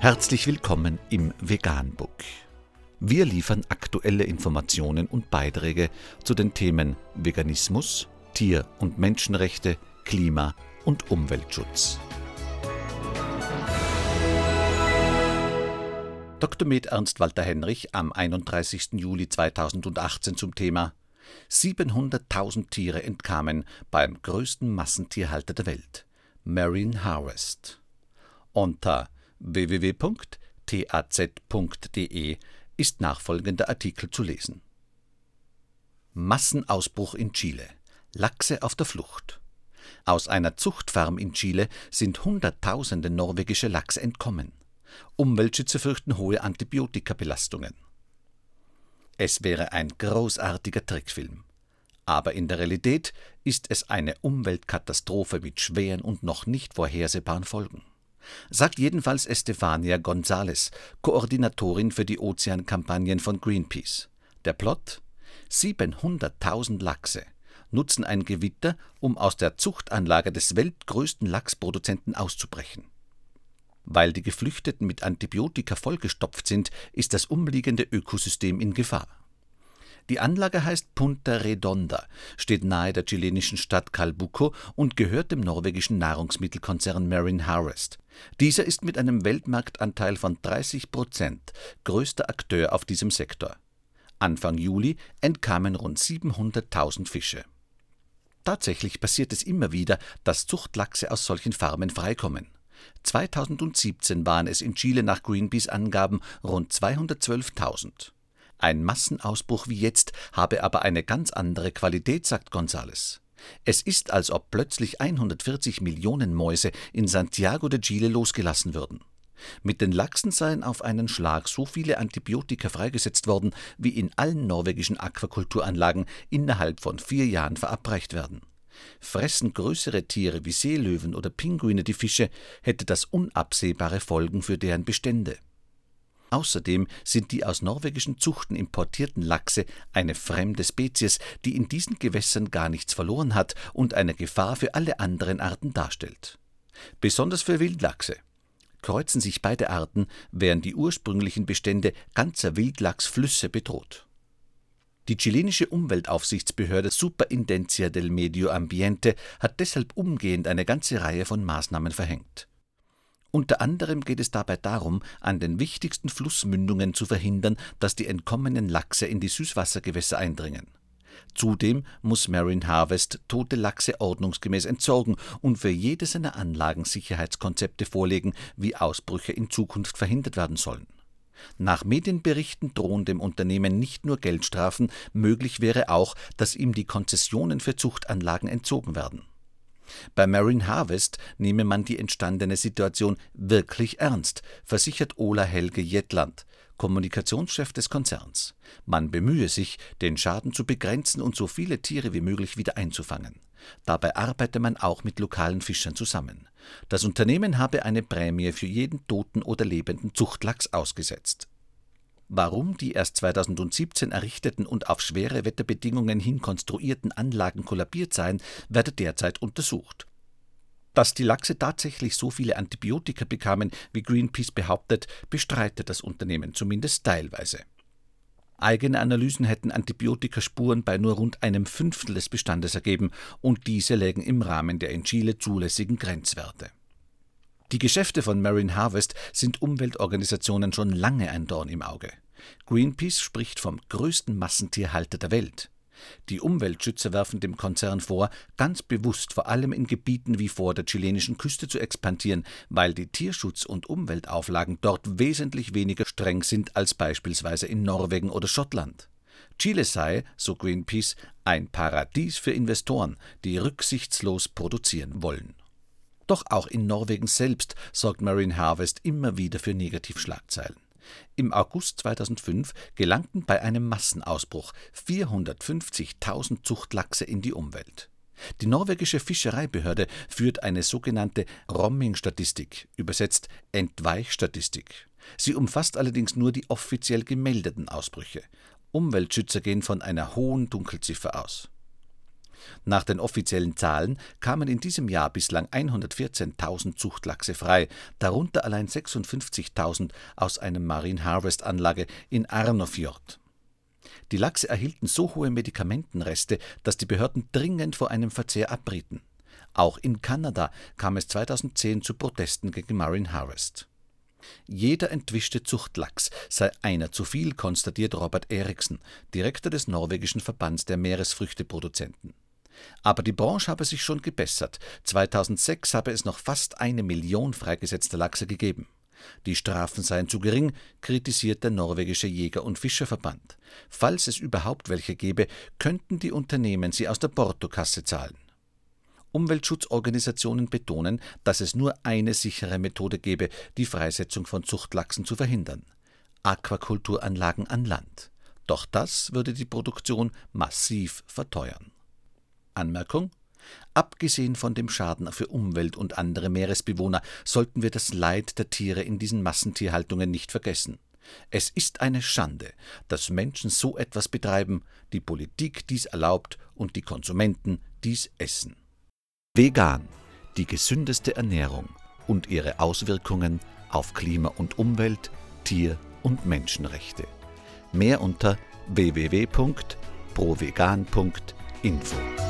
Herzlich willkommen im Veganbook. Wir liefern aktuelle Informationen und Beiträge zu den Themen Veganismus, Tier- und Menschenrechte, Klima- und Umweltschutz. Dr. Med Ernst Walter Henrich am 31. Juli 2018 zum Thema 700.000 Tiere entkamen beim größten Massentierhalter der Welt, Marine Harvest. Unter www.taz.de ist nachfolgender Artikel zu lesen. Massenausbruch in Chile. Lachse auf der Flucht. Aus einer Zuchtfarm in Chile sind Hunderttausende norwegische Lachse entkommen. Umweltschützer fürchten hohe Antibiotikabelastungen. Es wäre ein großartiger Trickfilm. Aber in der Realität ist es eine Umweltkatastrophe mit schweren und noch nicht vorhersehbaren Folgen. Sagt jedenfalls Estefania González, Koordinatorin für die Ozeankampagnen von Greenpeace. Der Plot? 700.000 Lachse nutzen ein Gewitter, um aus der Zuchtanlage des weltgrößten Lachsproduzenten auszubrechen. Weil die Geflüchteten mit Antibiotika vollgestopft sind, ist das umliegende Ökosystem in Gefahr. Die Anlage heißt Punta Redonda, steht nahe der chilenischen Stadt Calbuco und gehört dem norwegischen Nahrungsmittelkonzern Marine Harvest. Dieser ist mit einem Weltmarktanteil von 30 Prozent größter Akteur auf diesem Sektor. Anfang Juli entkamen rund 700.000 Fische. Tatsächlich passiert es immer wieder, dass Zuchtlachse aus solchen Farmen freikommen. 2017 waren es in Chile nach Greenpeace Angaben rund 212.000. Ein Massenausbruch wie jetzt habe aber eine ganz andere Qualität, sagt González. Es ist, als ob plötzlich 140 Millionen Mäuse in Santiago de Chile losgelassen würden. Mit den Lachsen seien auf einen Schlag so viele Antibiotika freigesetzt worden, wie in allen norwegischen Aquakulturanlagen innerhalb von vier Jahren verabreicht werden. Fressen größere Tiere wie Seelöwen oder Pinguine die Fische, hätte das unabsehbare Folgen für deren Bestände. Außerdem sind die aus norwegischen Zuchten importierten Lachse eine fremde Spezies, die in diesen Gewässern gar nichts verloren hat und eine Gefahr für alle anderen Arten darstellt. Besonders für Wildlachse. Kreuzen sich beide Arten, wären die ursprünglichen Bestände ganzer Wildlachsflüsse bedroht. Die chilenische Umweltaufsichtsbehörde Superintendencia del Medio Ambiente hat deshalb umgehend eine ganze Reihe von Maßnahmen verhängt. Unter anderem geht es dabei darum, an den wichtigsten Flussmündungen zu verhindern, dass die entkommenen Lachse in die Süßwassergewässer eindringen. Zudem muss Marine Harvest tote Lachse ordnungsgemäß entsorgen und für jede seiner Anlagen Sicherheitskonzepte vorlegen, wie Ausbrüche in Zukunft verhindert werden sollen. Nach Medienberichten drohen dem Unternehmen nicht nur Geldstrafen, möglich wäre auch, dass ihm die Konzessionen für Zuchtanlagen entzogen werden. Bei Marine Harvest nehme man die entstandene Situation wirklich ernst, versichert Ola Helge Jetland, Kommunikationschef des Konzerns. Man bemühe sich, den Schaden zu begrenzen und so viele Tiere wie möglich wieder einzufangen. Dabei arbeite man auch mit lokalen Fischern zusammen. Das Unternehmen habe eine Prämie für jeden toten oder lebenden Zuchtlachs ausgesetzt. Warum die erst 2017 errichteten und auf schwere Wetterbedingungen hin konstruierten Anlagen kollabiert seien, werde derzeit untersucht. Dass die Lachse tatsächlich so viele Antibiotika bekamen, wie Greenpeace behauptet, bestreitet das Unternehmen zumindest teilweise. Eigene Analysen hätten Antibiotikaspuren bei nur rund einem Fünftel des Bestandes ergeben, und diese lägen im Rahmen der in Chile zulässigen Grenzwerte. Die Geschäfte von Marine Harvest sind Umweltorganisationen schon lange ein Dorn im Auge. Greenpeace spricht vom größten Massentierhalter der Welt. Die Umweltschützer werfen dem Konzern vor, ganz bewusst vor allem in Gebieten wie vor der chilenischen Küste zu expandieren, weil die Tierschutz- und Umweltauflagen dort wesentlich weniger streng sind als beispielsweise in Norwegen oder Schottland. Chile sei, so Greenpeace, ein Paradies für Investoren, die rücksichtslos produzieren wollen. Doch auch in Norwegen selbst sorgt Marine Harvest immer wieder für Negativschlagzeilen. Im August 2005 gelangten bei einem Massenausbruch 450.000 Zuchtlachse in die Umwelt. Die norwegische Fischereibehörde führt eine sogenannte Romming-Statistik, übersetzt Entweichstatistik. Sie umfasst allerdings nur die offiziell gemeldeten Ausbrüche. Umweltschützer gehen von einer hohen Dunkelziffer aus. Nach den offiziellen Zahlen kamen in diesem Jahr bislang 114.000 Zuchtlachse frei, darunter allein 56.000 aus einer Marine Harvest Anlage in Arnofjord. Die Lachse erhielten so hohe Medikamentenreste, dass die Behörden dringend vor einem Verzehr abrieten. Auch in Kanada kam es 2010 zu Protesten gegen Marine Harvest. Jeder entwischte Zuchtlachs sei einer zu viel, konstatiert Robert Eriksen, Direktor des norwegischen Verbands der Meeresfrüchteproduzenten. Aber die Branche habe sich schon gebessert. 2006 habe es noch fast eine Million freigesetzter Lachse gegeben. Die Strafen seien zu gering, kritisiert der norwegische Jäger- und Fischerverband. Falls es überhaupt welche gäbe, könnten die Unternehmen sie aus der Portokasse zahlen. Umweltschutzorganisationen betonen, dass es nur eine sichere Methode gebe, die Freisetzung von Zuchtlachsen zu verhindern: Aquakulturanlagen an Land. Doch das würde die Produktion massiv verteuern. Anmerkung Abgesehen von dem Schaden für Umwelt und andere Meeresbewohner sollten wir das Leid der Tiere in diesen Massentierhaltungen nicht vergessen. Es ist eine Schande, dass Menschen so etwas betreiben, die Politik dies erlaubt und die Konsumenten dies essen. Vegan, die gesündeste Ernährung und ihre Auswirkungen auf Klima und Umwelt, Tier- und Menschenrechte. Mehr unter www.provegan.info.